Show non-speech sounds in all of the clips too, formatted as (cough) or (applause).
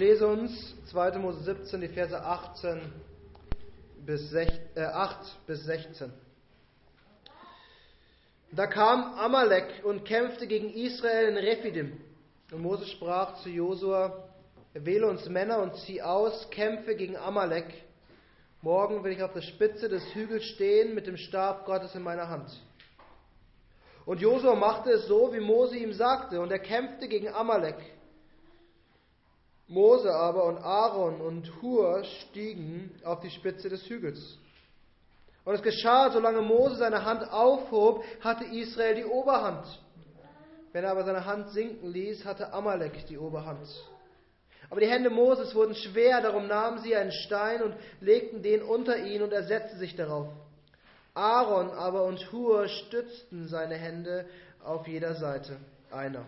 lese uns 2. Mose 17, die Verse 18 bis 6, äh, 8 bis 16. Da kam Amalek und kämpfte gegen Israel in Rephidim. Und Mose sprach zu Josua, wähle uns Männer und zieh aus, kämpfe gegen Amalek. Morgen will ich auf der Spitze des Hügels stehen mit dem Stab Gottes in meiner Hand. Und Josua machte es so, wie Mose ihm sagte, und er kämpfte gegen Amalek. Mose aber und Aaron und Hur stiegen auf die Spitze des Hügels. Und es geschah, solange Mose seine Hand aufhob, hatte Israel die Oberhand. Wenn er aber seine Hand sinken ließ, hatte Amalek die Oberhand. Aber die Hände Moses wurden schwer, darum nahmen sie einen Stein und legten den unter ihn und er setzte sich darauf. Aaron aber und Hur stützten seine Hände auf jeder Seite einer.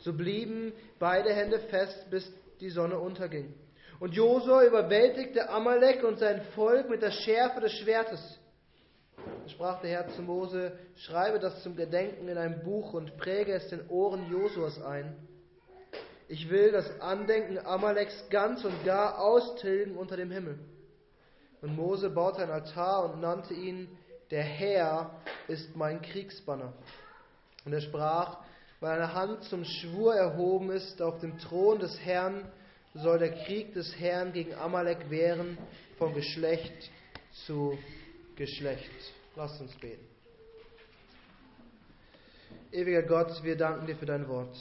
So blieben beide Hände fest, bis die Sonne unterging. Und Josua überwältigte Amalek und sein Volk mit der Schärfe des Schwertes. Da sprach der Herr zu Mose, schreibe das zum Gedenken in ein Buch und präge es den Ohren Josuas ein. Ich will das Andenken Amaleks ganz und gar austilgen unter dem Himmel. Und Mose baute ein Altar und nannte ihn, der Herr ist mein Kriegsbanner. Und er sprach, weil eine Hand zum Schwur erhoben ist auf dem Thron des Herrn, soll der Krieg des Herrn gegen Amalek wehren, von Geschlecht zu Geschlecht. Lasst uns beten. Ewiger Gott, wir danken dir für dein Wort.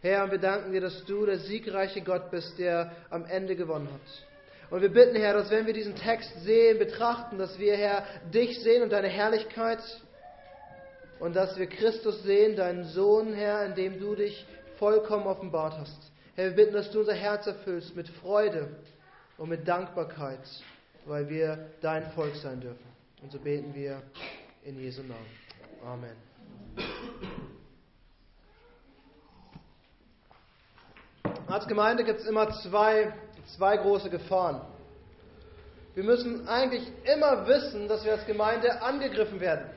Herr, wir danken dir, dass du der siegreiche Gott bist, der am Ende gewonnen hat. Und wir bitten, Herr, dass wenn wir diesen Text sehen, betrachten, dass wir, Herr, dich sehen und deine Herrlichkeit und dass wir Christus sehen, deinen Sohn, Herr, in dem du dich vollkommen offenbart hast. Herr, wir bitten, dass du unser Herz erfüllst mit Freude und mit Dankbarkeit, weil wir dein Volk sein dürfen. Und so beten wir in Jesu Namen. Amen. Als Gemeinde gibt es immer zwei, zwei große Gefahren. Wir müssen eigentlich immer wissen, dass wir als Gemeinde angegriffen werden.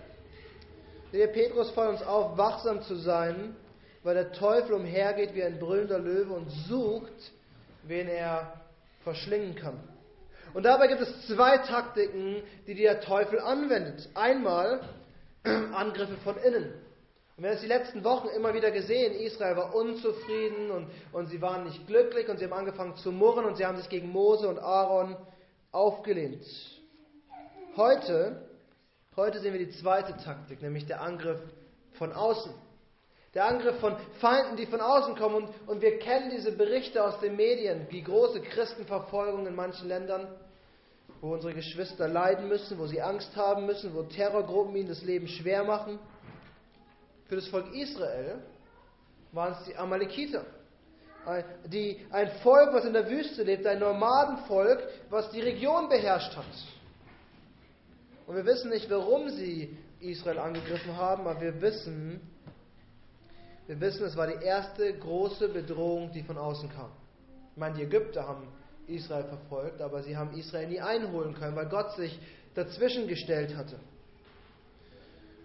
Der Petrus fordert uns auf, wachsam zu sein weil der Teufel umhergeht wie ein brüllender Löwe und sucht, wen er verschlingen kann. Und dabei gibt es zwei Taktiken, die der Teufel anwendet. Einmal (clears throat) Angriffe von innen. Und wir haben es die letzten Wochen immer wieder gesehen, Israel war unzufrieden und, und sie waren nicht glücklich und sie haben angefangen zu murren und sie haben sich gegen Mose und Aaron aufgelehnt. Heute, heute sehen wir die zweite Taktik, nämlich der Angriff von außen. Der Angriff von Feinden, die von außen kommen. Und, und wir kennen diese Berichte aus den Medien, die große Christenverfolgung in manchen Ländern, wo unsere Geschwister leiden müssen, wo sie Angst haben müssen, wo Terrorgruppen ihnen das Leben schwer machen. Für das Volk Israel waren es die Amalekiter. Die, ein Volk, was in der Wüste lebt, ein Nomadenvolk, was die Region beherrscht hat. Und wir wissen nicht, warum sie Israel angegriffen haben, aber wir wissen, wir wissen, es war die erste große Bedrohung, die von außen kam. Ich meine, die Ägypter haben Israel verfolgt, aber sie haben Israel nie einholen können, weil Gott sich dazwischen gestellt hatte.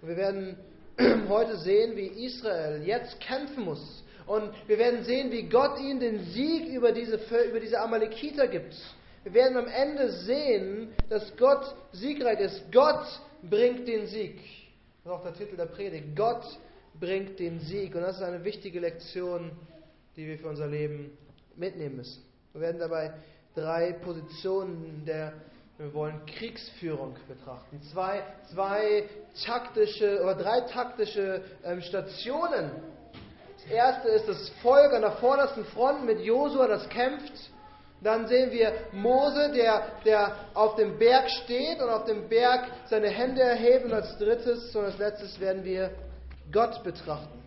Und wir werden (clears throat) heute sehen, wie Israel jetzt kämpfen muss. Und wir werden sehen, wie Gott ihnen den Sieg über diese, über diese Amalekiter gibt. Wir werden am Ende sehen, dass Gott siegreich ist. Gott bringt den Sieg. Das ist auch der Titel der Predigt. Gott bringt den Sieg. Und das ist eine wichtige Lektion, die wir für unser Leben mitnehmen müssen. Wir werden dabei drei Positionen der, wir wollen Kriegsführung betrachten. Zwei, zwei taktische oder drei taktische ähm, Stationen. Das erste ist das Volk an der vordersten Front mit Josua, das kämpft. Dann sehen wir Mose, der, der auf dem Berg steht und auf dem Berg seine Hände erhebt. Und als drittes und als letztes werden wir Gott betrachten.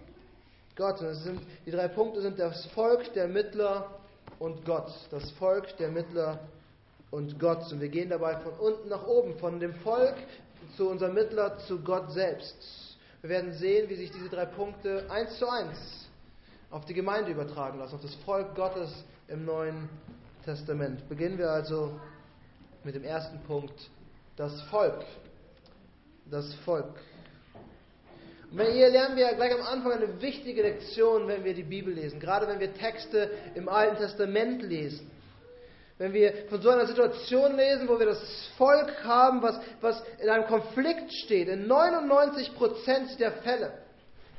Gott. Und sind, die drei Punkte sind das Volk, der Mittler und Gott. Das Volk, der Mittler und Gott. Und wir gehen dabei von unten nach oben, von dem Volk zu unserem Mittler zu Gott selbst. Wir werden sehen, wie sich diese drei Punkte eins zu eins auf die Gemeinde übertragen lassen, auf das Volk Gottes im Neuen Testament. Beginnen wir also mit dem ersten Punkt, das Volk. Das Volk. Und hier lernen wir gleich am Anfang eine wichtige Lektion, wenn wir die Bibel lesen, gerade wenn wir Texte im Alten Testament lesen. Wenn wir von so einer Situation lesen, wo wir das Volk haben, was, was in einem Konflikt steht, in 99% der Fälle,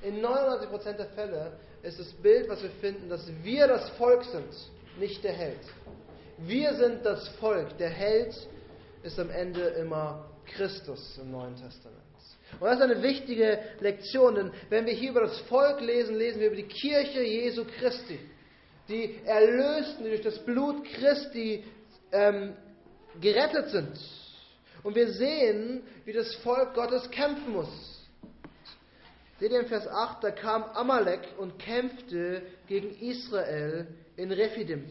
in 99% der Fälle ist das Bild, was wir finden, dass wir das Volk sind, nicht der Held. Wir sind das Volk. Der Held ist am Ende immer Christus im Neuen Testament. Und das ist eine wichtige Lektion, denn wenn wir hier über das Volk lesen, lesen wir über die Kirche Jesu Christi. Die Erlösten, die durch das Blut Christi ähm, gerettet sind. Und wir sehen, wie das Volk Gottes kämpfen muss. Seht ihr in Vers 8, da kam Amalek und kämpfte gegen Israel in Rephidim.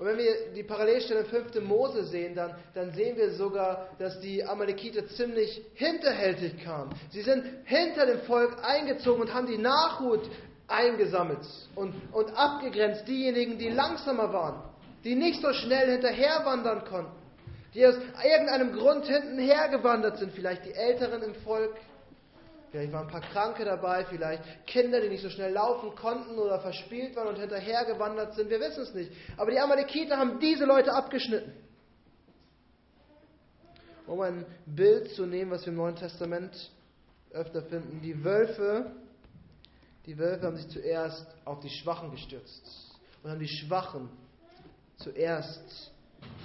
Und wenn wir die Parallelstelle in 5. Mose sehen, dann, dann sehen wir sogar, dass die Amalekiter ziemlich hinterhältig kamen. Sie sind hinter dem Volk eingezogen und haben die Nachhut eingesammelt und, und abgegrenzt, diejenigen, die langsamer waren, die nicht so schnell hinterherwandern konnten, die aus irgendeinem Grund hinten hergewandert sind, vielleicht die Älteren im Volk, Vielleicht waren ein paar Kranke dabei, vielleicht Kinder, die nicht so schnell laufen konnten oder verspielt waren und hinterhergewandert sind. Wir wissen es nicht. Aber die Amalekiter haben diese Leute abgeschnitten. Um ein Bild zu nehmen, was wir im Neuen Testament öfter finden. Die Wölfe, die Wölfe haben sich zuerst auf die Schwachen gestürzt und haben die Schwachen zuerst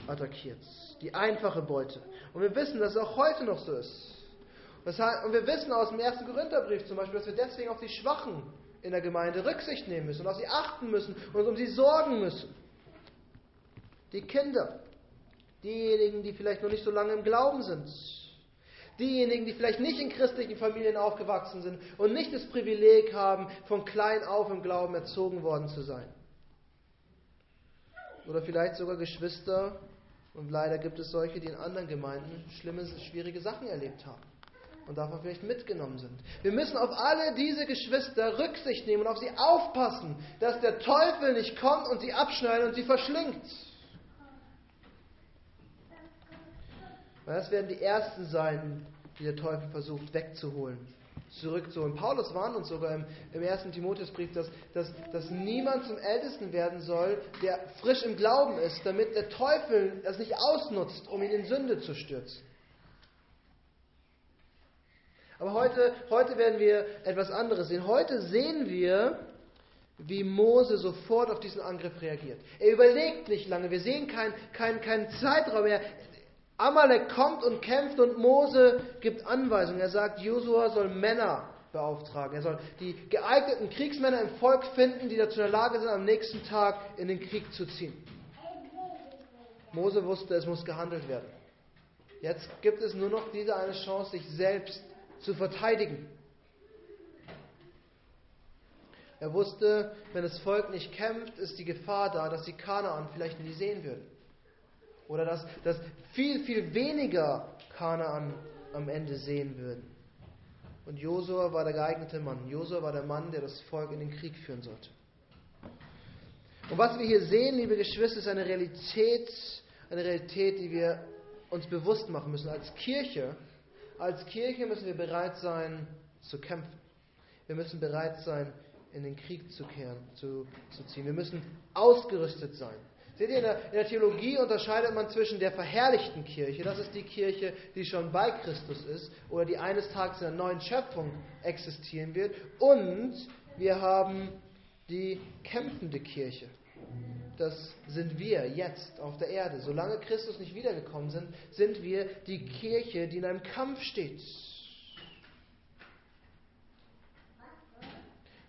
attackiert. Die einfache Beute. Und wir wissen, dass es auch heute noch so ist. Und wir wissen aus dem ersten Korintherbrief zum Beispiel, dass wir deswegen auf die Schwachen in der Gemeinde Rücksicht nehmen müssen und auf sie achten müssen und um sie sorgen müssen. Die Kinder, diejenigen, die vielleicht noch nicht so lange im Glauben sind, diejenigen, die vielleicht nicht in christlichen Familien aufgewachsen sind und nicht das Privileg haben, von klein auf im Glauben erzogen worden zu sein. Oder vielleicht sogar Geschwister, und leider gibt es solche, die in anderen Gemeinden schlimme, schwierige Sachen erlebt haben und davon vielleicht mitgenommen sind. Wir müssen auf alle diese Geschwister Rücksicht nehmen und auf sie aufpassen, dass der Teufel nicht kommt und sie abschneidet und sie verschlingt. Weil das werden die ersten sein, die der Teufel versucht wegzuholen, zurückzuholen. Paulus warnt uns sogar im, im ersten Timotheusbrief, dass, dass, dass niemand zum Ältesten werden soll, der frisch im Glauben ist, damit der Teufel das nicht ausnutzt, um ihn in Sünde zu stürzen. Aber heute, heute werden wir etwas anderes sehen. Heute sehen wir, wie Mose sofort auf diesen Angriff reagiert. Er überlegt nicht lange. Wir sehen keinen kein, kein Zeitraum mehr. Amalek kommt und kämpft und Mose gibt Anweisungen. Er sagt, Josua soll Männer beauftragen. Er soll die geeigneten Kriegsmänner im Volk finden, die dazu in der Lage sind, am nächsten Tag in den Krieg zu ziehen. Mose wusste, es muss gehandelt werden. Jetzt gibt es nur noch diese eine Chance, sich selbst zu verteidigen. Er wusste, wenn das Volk nicht kämpft, ist die Gefahr da, dass die Kanaan vielleicht nie sehen würden. Oder dass, dass viel, viel weniger Kanaan am Ende sehen würden. Und Josua war der geeignete Mann. Josua war der Mann, der das Volk in den Krieg führen sollte. Und was wir hier sehen, liebe Geschwister, ist eine Realität, eine Realität, die wir uns bewusst machen müssen als Kirche als Kirche müssen wir bereit sein zu kämpfen. Wir müssen bereit sein, in den Krieg zu kehren, zu, zu ziehen. Wir müssen ausgerüstet sein. Seht ihr, in der, in der, Theologie unterscheidet man zwischen der verherrlichten Kirche, das ist die Kirche, die schon bei Christus ist oder die eines Tages in der neuen Schöpfung existieren wird, und wir haben die kämpfende Kirche das sind wir jetzt auf der Erde. Solange Christus nicht wiedergekommen sind, sind wir die Kirche, die in einem Kampf steht.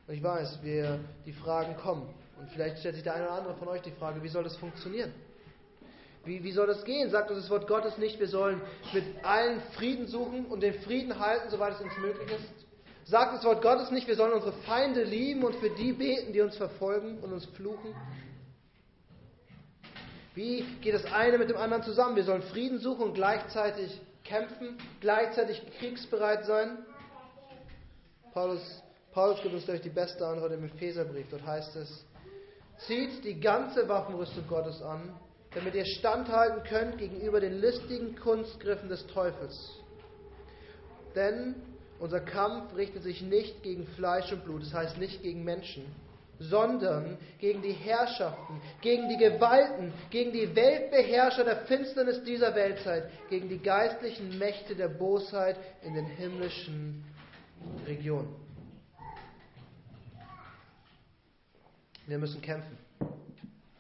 Und ich weiß, wir, die Fragen kommen. Und vielleicht stellt sich der eine oder andere von euch die Frage, wie soll das funktionieren? Wie, wie soll das gehen? Sagt uns das Wort Gottes nicht, wir sollen mit allen Frieden suchen und den Frieden halten, soweit es uns möglich ist? Sagt das Wort Gottes nicht, wir sollen unsere Feinde lieben und für die beten, die uns verfolgen und uns fluchen? Wie geht das eine mit dem anderen zusammen? Wir sollen Frieden suchen und gleichzeitig kämpfen, gleichzeitig kriegsbereit sein. Paulus, Paulus gibt uns durch die beste Antwort im Epheserbrief. Dort heißt es, zieht die ganze Waffenrüstung Gottes an, damit ihr standhalten könnt gegenüber den listigen Kunstgriffen des Teufels. Denn Unser Kampf richtet sich nicht gegen Fleisch und Blut, das heißt nicht gegen Menschen, sondern gegen die Herrschaften, gegen die Gewalten, gegen die Weltbeherrscher der Finsternis dieser Weltzeit, gegen die geistlichen Mächte der Bosheit in den himmlischen Regionen. Wir müssen kämpfen.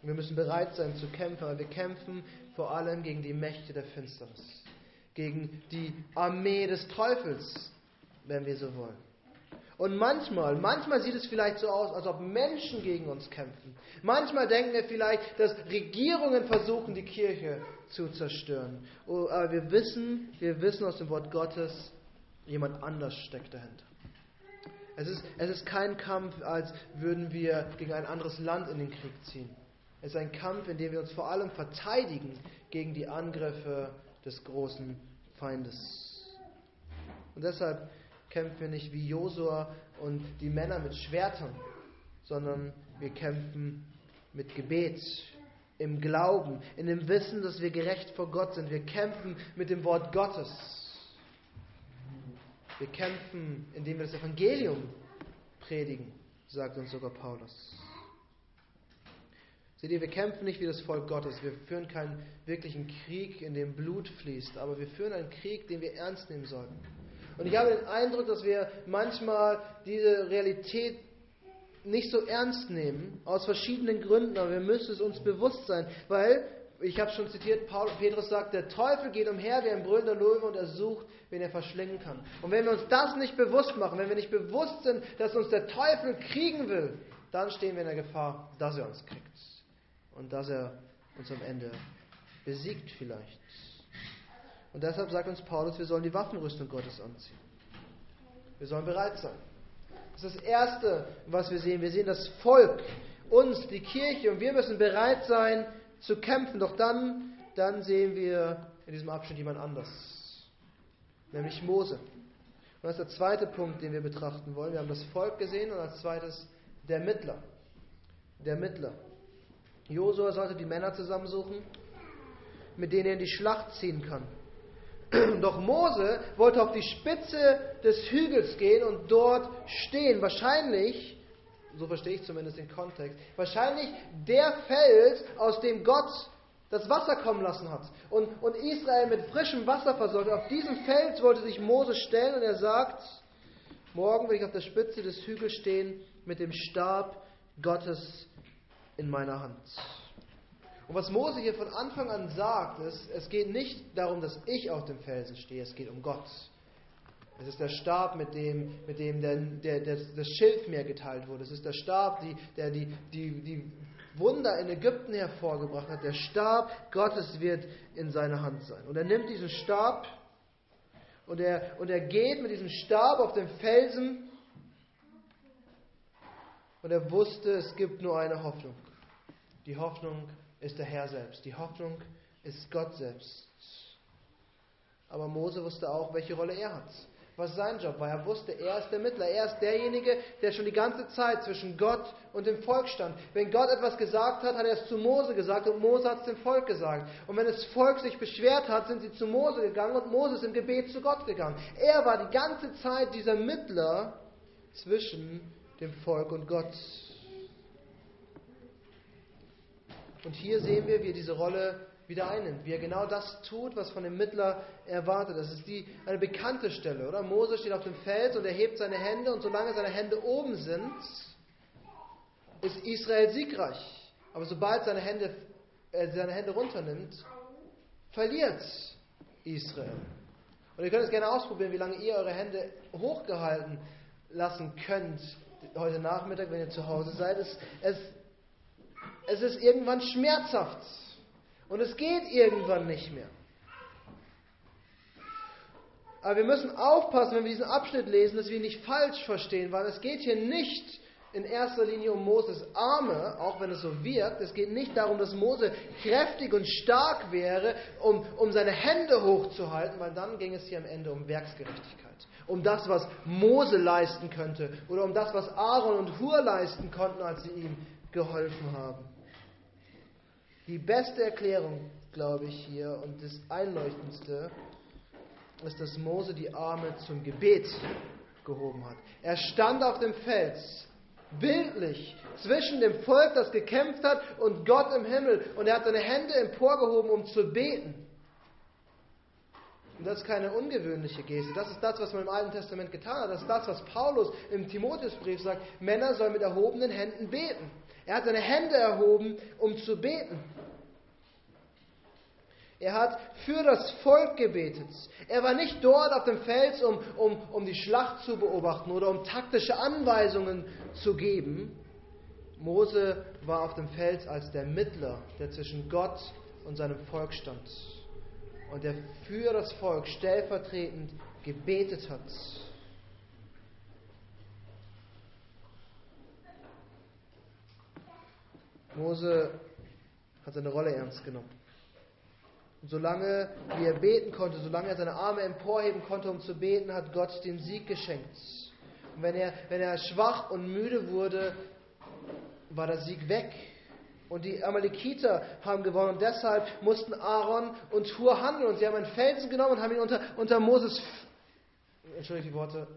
Wir müssen bereit sein zu kämpfen, aber wir kämpfen vor allem gegen die Mächte der Finsternis, gegen die Armee des Teufels, wenn wir so wollen. Und manchmal, manchmal sieht es vielleicht so aus, als ob Menschen gegen uns kämpfen. Manchmal denken wir vielleicht, dass Regierungen versuchen, die Kirche zu zerstören. Oh, aber wir wissen, wir wissen aus dem Wort Gottes, jemand anders steckt dahinter. Es ist, es ist kein Kampf, als würden wir gegen ein anderes Land in den Krieg ziehen. Es ist ein Kampf, in dem wir uns vor allem verteidigen gegen die Angriffe des großen Feindes. Und deshalb kämpfen wir nicht wie Josua und die Männer mit Schwertern, sondern wir kämpfen mit Gebet, im Glauben, in dem Wissen, dass wir gerecht vor Gott sind. Wir kämpfen mit dem Wort Gottes. Wir kämpfen, indem wir das Evangelium predigen, sagt uns sogar Paulus. Seht ihr, wir kämpfen nicht wie das Volk Gottes. Wir führen keinen wirklichen Krieg, in dem Blut fließt, aber wir führen einen Krieg, den wir ernst nehmen sollten. Und ich habe den Eindruck, dass wir manchmal diese Realität nicht so ernst nehmen, aus verschiedenen Gründen, aber wir müssen es uns bewusst sein, weil, ich habe schon zitiert, Paul, Petrus sagt, der Teufel geht umher wie ein brüllender Löwe und er sucht, wen er verschlingen kann. Und wenn wir uns das nicht bewusst machen, wenn wir nicht bewusst sind, dass uns der Teufel kriegen will, dann stehen wir in der Gefahr, dass er uns kriegt. Und dass er uns am Ende besiegt vielleicht. Und deshalb sagt uns Paulus, wir sollen die Waffenrüstung Gottes anziehen. Wir sollen bereit sein. Das ist das Erste, was wir sehen. Wir sehen das Volk, uns, die Kirche, und wir müssen bereit sein zu kämpfen. Doch dann, dann sehen wir in diesem Abschnitt jemand anders, nämlich Mose. Und das ist der zweite Punkt, den wir betrachten wollen. Wir haben das Volk gesehen und als zweites der Mittler. Der Mittler. Josua sollte die Männer zusammensuchen, mit denen er in die Schlacht ziehen kann. (clears throat) Doch Mose wollte auf die Spitze des Hügels gehen und dort stehen. Wahrscheinlich, so verstehe ich zumindest den Kontext, wahrscheinlich der Fels, aus dem Gott das Wasser kommen lassen hat und, und Israel mit frischem Wasser versorgt. Auf diesem Fels wollte sich Mose stellen und er sagt, morgen will ich auf der Spitze des Hügels stehen mit dem Stab Gottes in meiner Hand. Und was Mose hier von Anfang an sagt, ist, es geht nicht darum, dass ich auf dem Felsen stehe, es geht um Gott. Es ist der Stab, mit dem, mit dem der, der, der, das Schilfmeer geteilt wurde. Es ist der Stab, die, der die, die, die Wunder in Ägypten hervorgebracht hat. Der Stab Gottes wird in seiner Hand sein. Und er nimmt diesen Stab und er, und er geht mit diesem Stab auf den Felsen und er wusste, es gibt nur eine Hoffnung. Die Hoffnung ist der Herr selbst. Die Hoffnung ist Gott selbst. Aber Mose wusste auch, welche Rolle er hat. Was sein Job war. Er wusste, er ist der Mittler. Er ist derjenige, der schon die ganze Zeit zwischen Gott und dem Volk stand. Wenn Gott etwas gesagt hat, hat er es zu Mose gesagt und Mose hat es dem Volk gesagt. Und wenn das Volk sich beschwert hat, sind sie zu Mose gegangen und Mose ist im Gebet zu Gott gegangen. Er war die ganze Zeit dieser Mittler zwischen dem Volk und Gott. Und hier sehen wir, wie er diese Rolle wieder einnimmt, wie er genau das tut, was von dem Mittler erwartet. Das ist die, eine bekannte Stelle, oder? Mose steht auf dem Fels und er hebt seine Hände und solange seine Hände oben sind, ist Israel siegreich. Aber sobald seine Hände, er seine Hände runternimmt, verliert Israel. Und ihr könnt es gerne ausprobieren, wie lange ihr eure Hände hochgehalten lassen könnt heute Nachmittag, wenn ihr zu Hause seid. Es, es es ist irgendwann schmerzhaft und es geht irgendwann nicht mehr. Aber wir müssen aufpassen, wenn wir diesen Abschnitt lesen, dass wir ihn nicht falsch verstehen, weil es geht hier nicht in erster Linie um Moses Arme, auch wenn es so wirkt. Es geht nicht darum, dass Mose kräftig und stark wäre, um, um seine Hände hochzuhalten, weil dann ging es hier am Ende um Werksgerechtigkeit. Um das, was Mose leisten könnte oder um das, was Aaron und Hur leisten konnten, als sie ihm geholfen haben. Die beste Erklärung, glaube ich, hier und das Einleuchtendste ist, dass Mose die Arme zum Gebet gehoben hat. Er stand auf dem Fels, bildlich, zwischen dem Volk, das gekämpft hat, und Gott im Himmel. Und er hat seine Hände emporgehoben, um zu beten. Und das ist keine ungewöhnliche Geste. Das ist das, was man im Alten Testament getan hat. Das ist das, was Paulus im Timotheusbrief sagt. Männer sollen mit erhobenen Händen beten. Er hat seine Hände erhoben, um zu beten. Er hat für das Volk gebetet. Er war nicht dort auf dem Fels, um, um, um die Schlacht zu beobachten oder um taktische Anweisungen zu geben. Mose war auf dem Fels als der Mittler, der zwischen Gott und seinem Volk stand und der für das Volk stellvertretend gebetet hat. Mose hat seine Rolle ernst genommen. Und solange wie er beten konnte, solange er seine Arme emporheben konnte, um zu beten, hat Gott den Sieg geschenkt. Und wenn er, wenn er schwach und müde wurde, war der Sieg weg. Und die Amalekiter haben gewonnen und deshalb mussten Aaron und Hur handeln. Und sie haben einen Felsen genommen und haben ihn unter, unter Moses, entschuldige die Worte,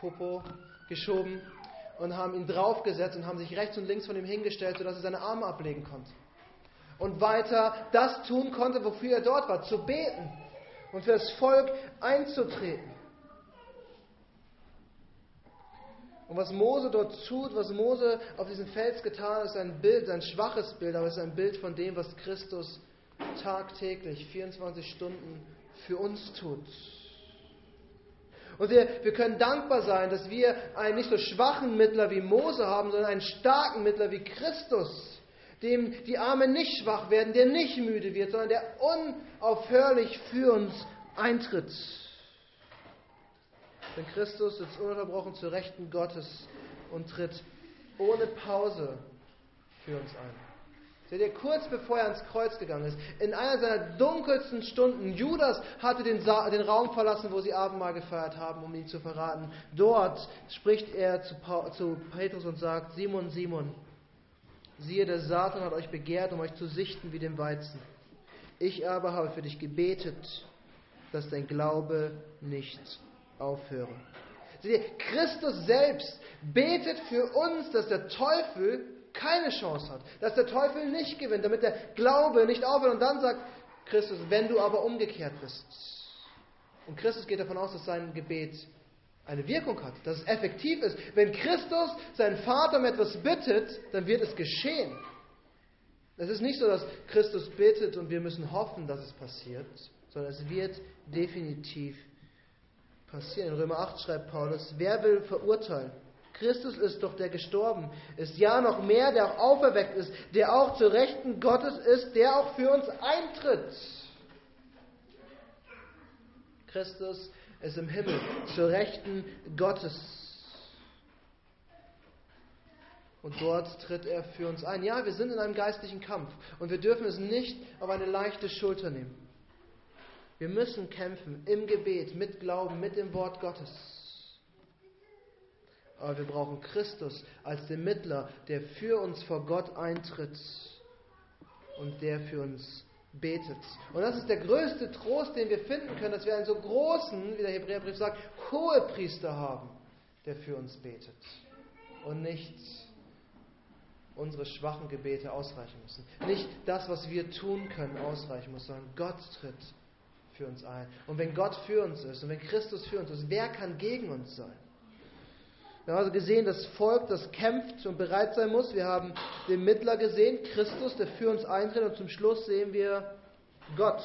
Popo geschoben und haben ihn draufgesetzt und haben sich rechts und links von ihm hingestellt, sodass er seine Arme ablegen konnte. Und weiter das tun konnte, wofür er dort war, zu beten und für das Volk einzutreten. Und was Mose dort tut, was Mose auf diesem Fels getan hat, ist ein Bild, ein schwaches Bild, aber es ist ein Bild von dem, was Christus tagtäglich, 24 Stunden für uns tut. Und wir, wir können dankbar sein, dass wir einen nicht so schwachen Mittler wie Mose haben, sondern einen starken Mittler wie Christus, dem die Arme nicht schwach werden, der nicht müde wird, sondern der unaufhörlich für uns eintritt. Denn Christus sitzt ununterbrochen zur Rechten Gottes und tritt ohne Pause für uns ein. Seht ihr, kurz bevor er ans Kreuz gegangen ist, in einer seiner dunkelsten Stunden, Judas hatte den, Sa den Raum verlassen, wo sie Abendmahl gefeiert haben, um ihn zu verraten. Dort spricht er zu, zu Petrus und sagt, Simon, Simon, siehe, der Satan hat euch begehrt, um euch zu sichten wie den Weizen. Ich aber habe für dich gebetet, dass dein Glaube nicht aufhöre. Seht ihr, Christus selbst betet für uns, dass der Teufel keine Chance hat, dass der Teufel nicht gewinnt, damit der Glaube nicht aufhört. Und dann sagt Christus, wenn du aber umgekehrt bist. Und Christus geht davon aus, dass sein Gebet eine Wirkung hat, dass es effektiv ist. Wenn Christus seinen Vater um etwas bittet, dann wird es geschehen. Es ist nicht so, dass Christus bittet und wir müssen hoffen, dass es passiert, sondern es wird definitiv passieren. In Römer 8 schreibt Paulus, wer will verurteilen? Christus ist doch der gestorben ist, ja noch mehr, der auch auferweckt ist, der auch zur Rechten Gottes ist, der auch für uns eintritt. Christus ist im Himmel, zur Rechten Gottes. Und dort tritt er für uns ein. Ja, wir sind in einem geistlichen Kampf und wir dürfen es nicht auf eine leichte Schulter nehmen. Wir müssen kämpfen im Gebet, mit Glauben, mit dem Wort Gottes. Aber wir brauchen Christus als den Mittler, der für uns vor Gott eintritt und der für uns betet. Und das ist der größte Trost, den wir finden können, dass wir einen so großen, wie der Hebräerbrief sagt, hohe Priester haben, der für uns betet. Und nicht unsere schwachen Gebete ausreichen müssen. Nicht das, was wir tun können, ausreichen muss, sondern Gott tritt für uns ein. Und wenn Gott für uns ist und wenn Christus für uns ist, wer kann gegen uns sein? Wir haben also gesehen, das Volk, das kämpft und bereit sein muss. Wir haben den Mittler gesehen, Christus, der für uns eintritt. Und zum Schluss sehen wir Gott,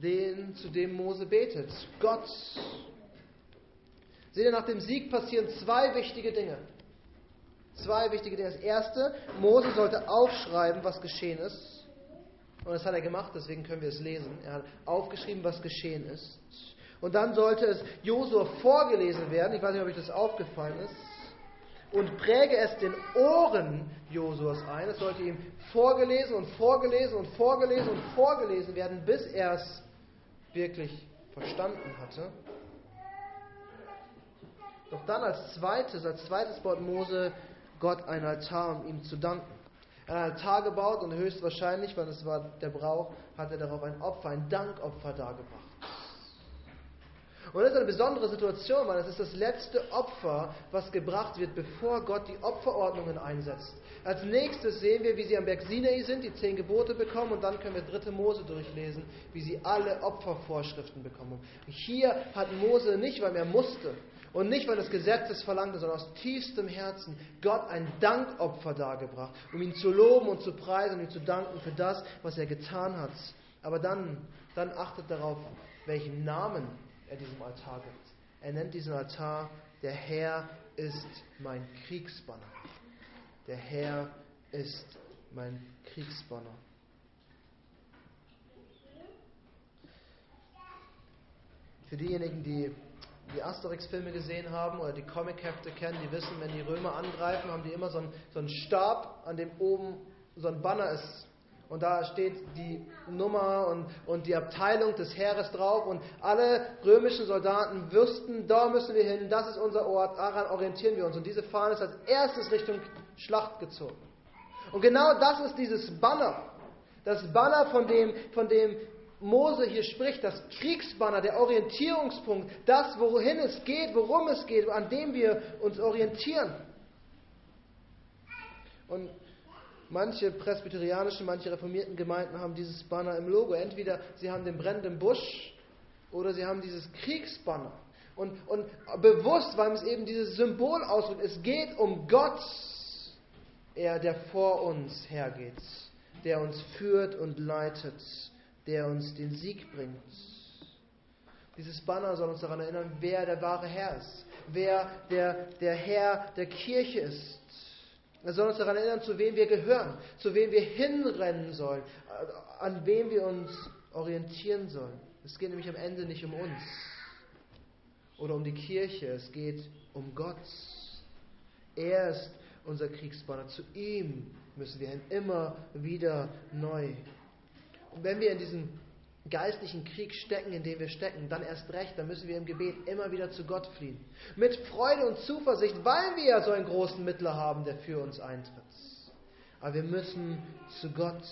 den, zu dem Mose betet. Gott. Seht ihr, nach dem Sieg passieren zwei wichtige Dinge. Zwei wichtige Dinge. Das erste, Mose sollte aufschreiben, was geschehen ist. Und das hat er gemacht, deswegen können wir es lesen. Er hat aufgeschrieben, was geschehen ist. Und dann sollte es Josua vorgelesen werden. Ich weiß nicht, ob euch das aufgefallen ist. Und präge es den Ohren Josuas ein. Es sollte ihm vorgelesen und vorgelesen und vorgelesen und vorgelesen werden, bis er es wirklich verstanden hatte. Doch dann als zweites, als zweites baut Mose Gott ein Altar, um ihm zu danken einen Altar gebaut und höchstwahrscheinlich, weil es war der Brauch, hat er darauf ein Opfer, ein Dankopfer dargebracht. Und das ist eine besondere Situation, weil es ist das letzte Opfer, was gebracht wird, bevor Gott die Opferordnungen einsetzt. Als nächstes sehen wir, wie sie am Berg Sinai sind, die zehn Gebote bekommen und dann können wir dritte Mose durchlesen, wie sie alle Opfervorschriften bekommen. Hier hat Mose nicht, weil er musste und nicht, weil das Gesetz es verlangte, sondern aus tiefstem Herzen Gott ein Dankopfer dargebracht, um ihn zu loben und zu preisen und ihm zu danken für das, was er getan hat. Aber dann, dann achtet darauf, welchen Namen er diesem Altar gibt. Er nennt diesen Altar, der Herr ist mein Kriegsbanner. Der Herr ist mein Kriegsbanner. Für diejenigen, die die Asterix-Filme gesehen haben oder die Comic-Hefte kennen, die wissen, wenn die Römer angreifen, haben die immer so einen, so einen Stab, an dem oben so ein Banner ist. Und da steht die Nummer und, und die Abteilung des Heeres drauf. Und alle römischen Soldaten wüssten, da müssen wir hin, das ist unser Ort, daran orientieren wir uns. Und diese Fahne ist als erstes Richtung Schlacht gezogen. Und genau das ist dieses Banner. Das Banner, von dem, von dem Mose hier spricht, das Kriegsbanner, der Orientierungspunkt, das, wohin es geht, worum es geht, an dem wir uns orientieren. Und manche presbyterianischen, manche reformierten Gemeinden haben dieses Banner im Logo. Entweder sie haben den brennenden Busch oder sie haben dieses Kriegsbanner. Und, und bewusst, weil es eben dieses Symbol ausdrückt, es geht um Gott, er, der vor uns hergeht, der uns führt und leitet der uns den Sieg bringt. Dieses Banner soll uns daran erinnern, wer der wahre Herr ist, wer der, der Herr der Kirche ist. Er soll uns daran erinnern, zu wem wir gehören, zu wem wir hinrennen sollen, an wem wir uns orientieren sollen. Es geht nämlich am Ende nicht um uns oder um die Kirche, es geht um Gott. Er ist unser Kriegsbanner. Zu ihm müssen wir hin, immer wieder neu. Und wenn wir in diesem geistlichen Krieg stecken, in dem wir stecken, dann erst recht, dann müssen wir im Gebet immer wieder zu Gott fliehen. Mit Freude und Zuversicht, weil wir ja so einen großen Mittler haben, der für uns eintritt. Aber wir müssen zu Gott.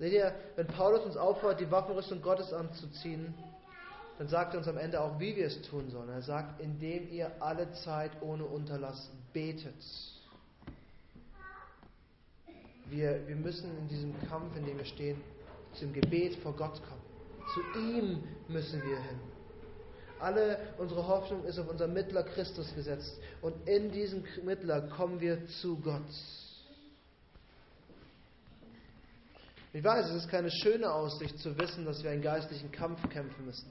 Seht ihr, wenn Paulus uns auffordert, die Waffenrüstung Gottes anzuziehen, dann sagt er uns am Ende auch, wie wir es tun sollen. Er sagt, indem ihr alle Zeit ohne Unterlass betet. Wir, wir müssen in diesem Kampf, in dem wir stehen, zum Gebet vor Gott kommen. Zu ihm müssen wir hin. Alle unsere Hoffnung ist auf unser Mittler Christus gesetzt. Und in diesem Mittler kommen wir zu Gott. Ich weiß, es ist keine schöne Aussicht zu wissen, dass wir einen geistlichen Kampf kämpfen müssen.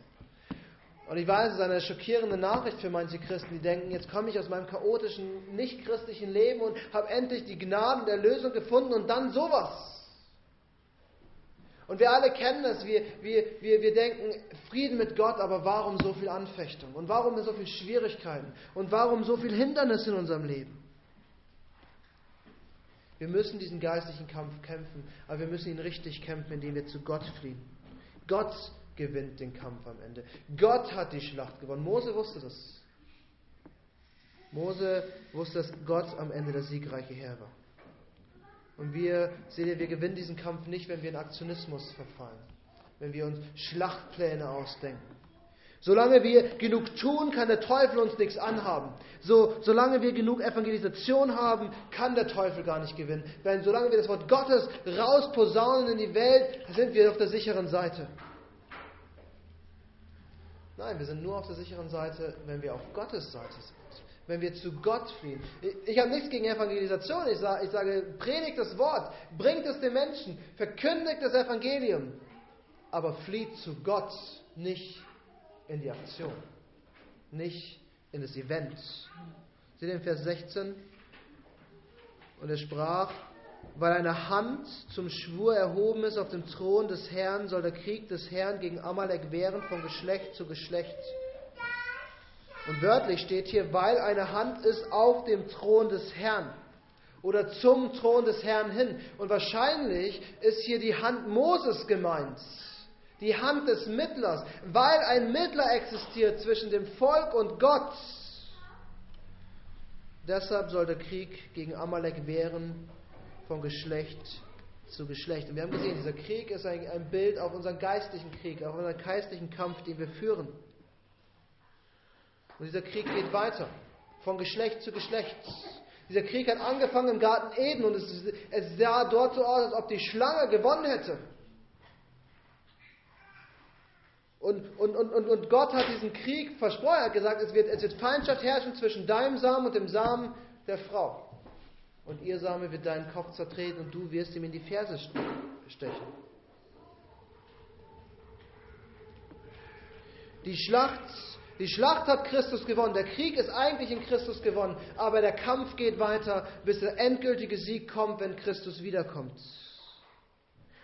Und ich weiß, es ist eine schockierende Nachricht für manche Christen, die denken, jetzt komme ich aus meinem chaotischen, nicht-christlichen Leben und habe endlich die Gnaden der Lösung gefunden und dann sowas. Und wir alle kennen das, wir, wir, wir, wir denken, Frieden mit Gott, aber warum so viel Anfechtung? Und warum so viele Schwierigkeiten? Und warum so viel Hindernis in unserem Leben? Wir müssen diesen geistlichen Kampf kämpfen, aber wir müssen ihn richtig kämpfen, indem wir zu Gott fliehen. Gott gewinnt den Kampf am Ende. Gott hat die Schlacht gewonnen. Mose wusste das. Mose wusste, dass Gott am Ende der siegreiche Herr war. Und wir, seht ihr, wir gewinnen diesen Kampf nicht, wenn wir in Aktionismus verfallen, wenn wir uns Schlachtpläne ausdenken. Solange wir genug tun, kann der Teufel uns nichts anhaben. So, solange wir genug Evangelisation haben, kann der Teufel gar nicht gewinnen. Denn solange wir das Wort Gottes rausposaunen in die Welt, sind wir auf der sicheren Seite. Nein, wir sind nur auf der sicheren Seite, wenn wir auf Gottes Seite sind. Wenn wir zu Gott fliehen. Ich, habe nichts gegen Evangelisation. Ich sage, ich sage, predigt das Wort, bringt es den Menschen, verkündigt das Evangelium. Aber flieht zu Gott, nicht in die Aktion, nicht in das Event. Seht ihr in Vers 16? Und er sprach, weil eine Hand zum Schwur erhoben ist auf dem Thron des Herrn, soll der Krieg des Herrn gegen Amalek währen von Geschlecht zu Geschlecht. Und wörtlich steht hier, weil eine Hand ist auf dem Thron des Herrn oder zum Thron des Herrn hin. Und wahrscheinlich ist hier die Hand Moses gemeint, die Hand des Mittlers, weil ein Mittler existiert zwischen dem Volk und Gott. Deshalb soll der Krieg gegen Amalek währen von Geschlecht zu Geschlecht. Und wir haben gesehen, dieser Krieg ist ein, ein Bild auf unseren geistlichen Krieg, auf unseren geistlichen Kampf, den wir führen. Und dieser Krieg geht weiter, von Geschlecht zu Geschlecht. Dieser Krieg hat angefangen im Garten Eden und es, es sah dort so aus, als ob die Schlange gewonnen hätte. Und, und, und, und, Gott hat diesen Krieg versprochen, er hat gesagt, es wird, es wird Feindschaft herrschen zwischen deinem Samen und dem Samen der Frau. Und ihr Same wird deinen Kopf zertreten und du wirst ihm in die Ferse stechen. Die Schlacht, die Schlacht hat Christus gewonnen. Der Krieg ist eigentlich in Christus gewonnen. Aber der Kampf geht weiter, bis der endgültige Sieg kommt, wenn Christus wiederkommt.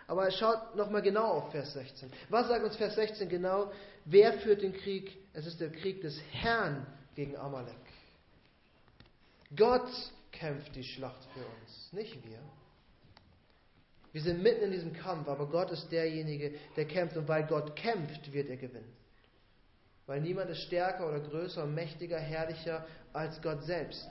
Aber schaut nochmal genau auf Vers 16. Was sagt uns Vers 16 genau? Wer führt den Krieg? Es ist der Krieg des Herrn gegen Amalek. Gott kämpft die Schlacht für uns, nicht wir. Wir sind mitten in diesem Kampf, aber Gott ist derjenige, der kämpft. Und weil Gott kämpft, wird er gewinnen. Weil niemand ist stärker oder größer, mächtiger, herrlicher als Gott selbst.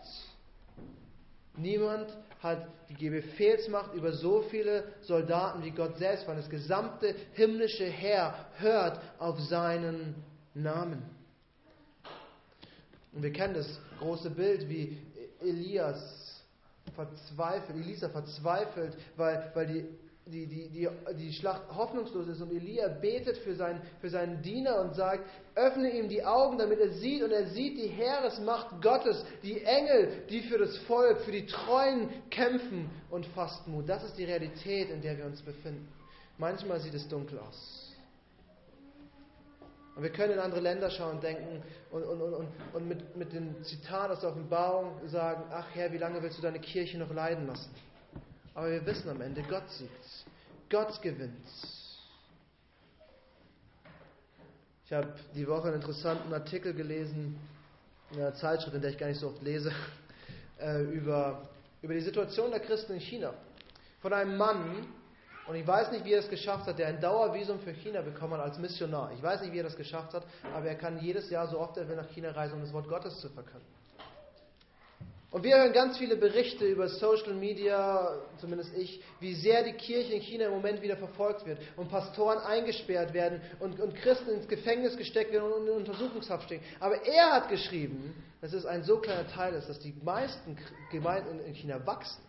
Niemand hat die Befehlsmacht über so viele Soldaten wie Gott selbst, weil das gesamte himmlische Heer hört auf seinen Namen. Und wir kennen das große Bild, wie Elias verzweifelt, Elisa verzweifelt, weil, weil die die, die, die, die Schlacht hoffnungslos ist und Elia betet für seinen, für seinen Diener und sagt, öffne ihm die Augen, damit er sieht und er sieht die Heeresmacht Gottes, die Engel, die für das Volk, für die Treuen kämpfen und fasst Mut. Das ist die Realität, in der wir uns befinden. Manchmal sieht es dunkel aus. Und wir können in andere Länder schauen und denken und, und, und, und mit, mit dem Zitat aus der Offenbarung sagen, ach Herr, wie lange willst du deine Kirche noch leiden lassen? Aber wir wissen am Ende, Gott siegt. Gott gewinnt. Ich habe die Woche einen interessanten Artikel gelesen in einer Zeitschrift, in der ich gar nicht so oft lese, (laughs) äh, über, über die Situation der Christen in China. Von einem Mann, und ich weiß nicht, wie er es geschafft hat, der ein Dauervisum für China bekommen hat als Missionar. Ich weiß nicht, wie er das geschafft hat, aber er kann jedes Jahr so oft er will nach China reisen, um das Wort Gottes zu verkünden. Und wir hören ganz viele Berichte über Social Media, zumindest ich, wie sehr die Kirche in China im Moment wieder verfolgt wird und Pastoren eingesperrt werden und, und Christen ins Gefängnis gesteckt werden und in Untersuchungshaft stehen. Aber er hat geschrieben, dass es ein so kleiner Teil ist, dass die meisten Gemeinden in China wachsen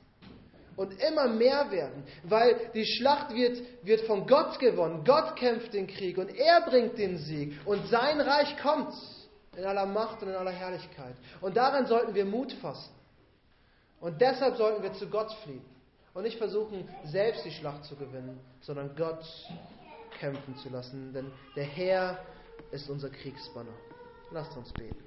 und immer mehr werden, weil die Schlacht wird, wird von Gott gewonnen. Gott kämpft den Krieg und er bringt den Sieg und sein Reich kommt in aller Macht und in aller Herrlichkeit. Und darin sollten wir Mut fassen. Und deshalb sollten wir zu Gott fliehen und nicht versuchen, selbst die Schlacht zu gewinnen, sondern Gott kämpfen zu lassen, denn der Herr ist unser Kriegsbanner. Lasst uns beten.